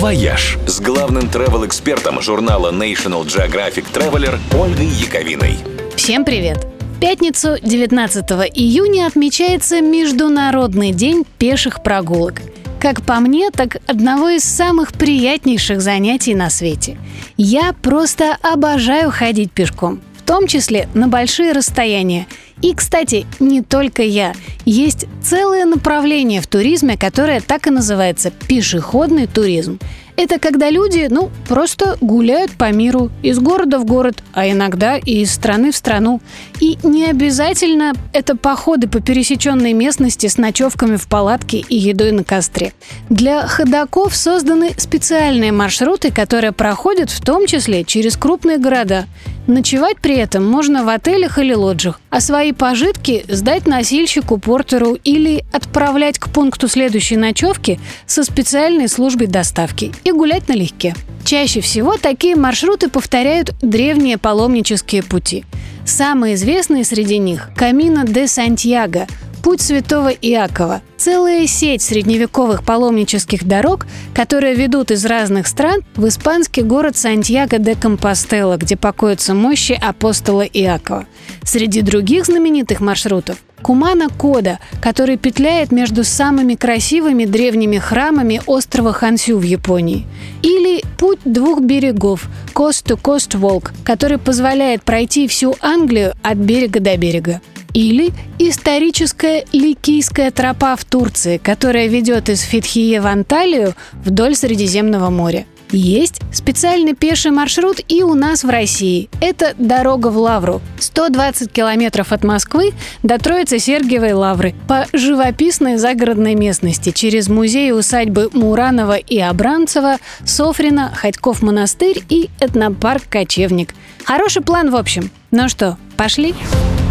«Вояж» с главным travel-экспертом журнала National Geographic Traveler Ольгой Яковиной. Всем привет! В пятницу 19 июня отмечается Международный день пеших прогулок. Как по мне, так одного из самых приятнейших занятий на свете. Я просто обожаю ходить пешком, том числе на большие расстояния. И, кстати, не только я. Есть целое направление в туризме, которое так и называется – пешеходный туризм. Это когда люди, ну, просто гуляют по миру, из города в город, а иногда и из страны в страну. И не обязательно это походы по пересеченной местности с ночевками в палатке и едой на костре. Для ходаков созданы специальные маршруты, которые проходят в том числе через крупные города. Ночевать при этом можно в отелях или лоджиях, а свои пожитки сдать носильщику, портеру или отправлять к пункту следующей ночевки со специальной службой доставки и гулять налегке. Чаще всего такие маршруты повторяют древние паломнические пути. Самые известные среди них – Камино де Сантьяго – Путь святого Иакова – целая сеть средневековых паломнических дорог, которые ведут из разных стран в испанский город Сантьяго де Компостела, где покоятся мощи апостола Иакова. Среди других знаменитых маршрутов Кумана Кода, который петляет между самыми красивыми древними храмами острова Хансю в Японии. Или Путь двух берегов – Coast to Coast Walk, который позволяет пройти всю Англию от берега до берега. Или историческая Ликийская тропа в Турции, которая ведет из Фетхие в Анталию вдоль Средиземного моря. Есть специальный пеший маршрут и у нас в России. Это дорога в Лавру. 120 километров от Москвы до Троицы-Сергиевой Лавры по живописной загородной местности через музей усадьбы Муранова и Абрамцева, Софрино, Хотьков монастырь и этнопарк Кочевник. Хороший план, в общем. Ну что, пошли?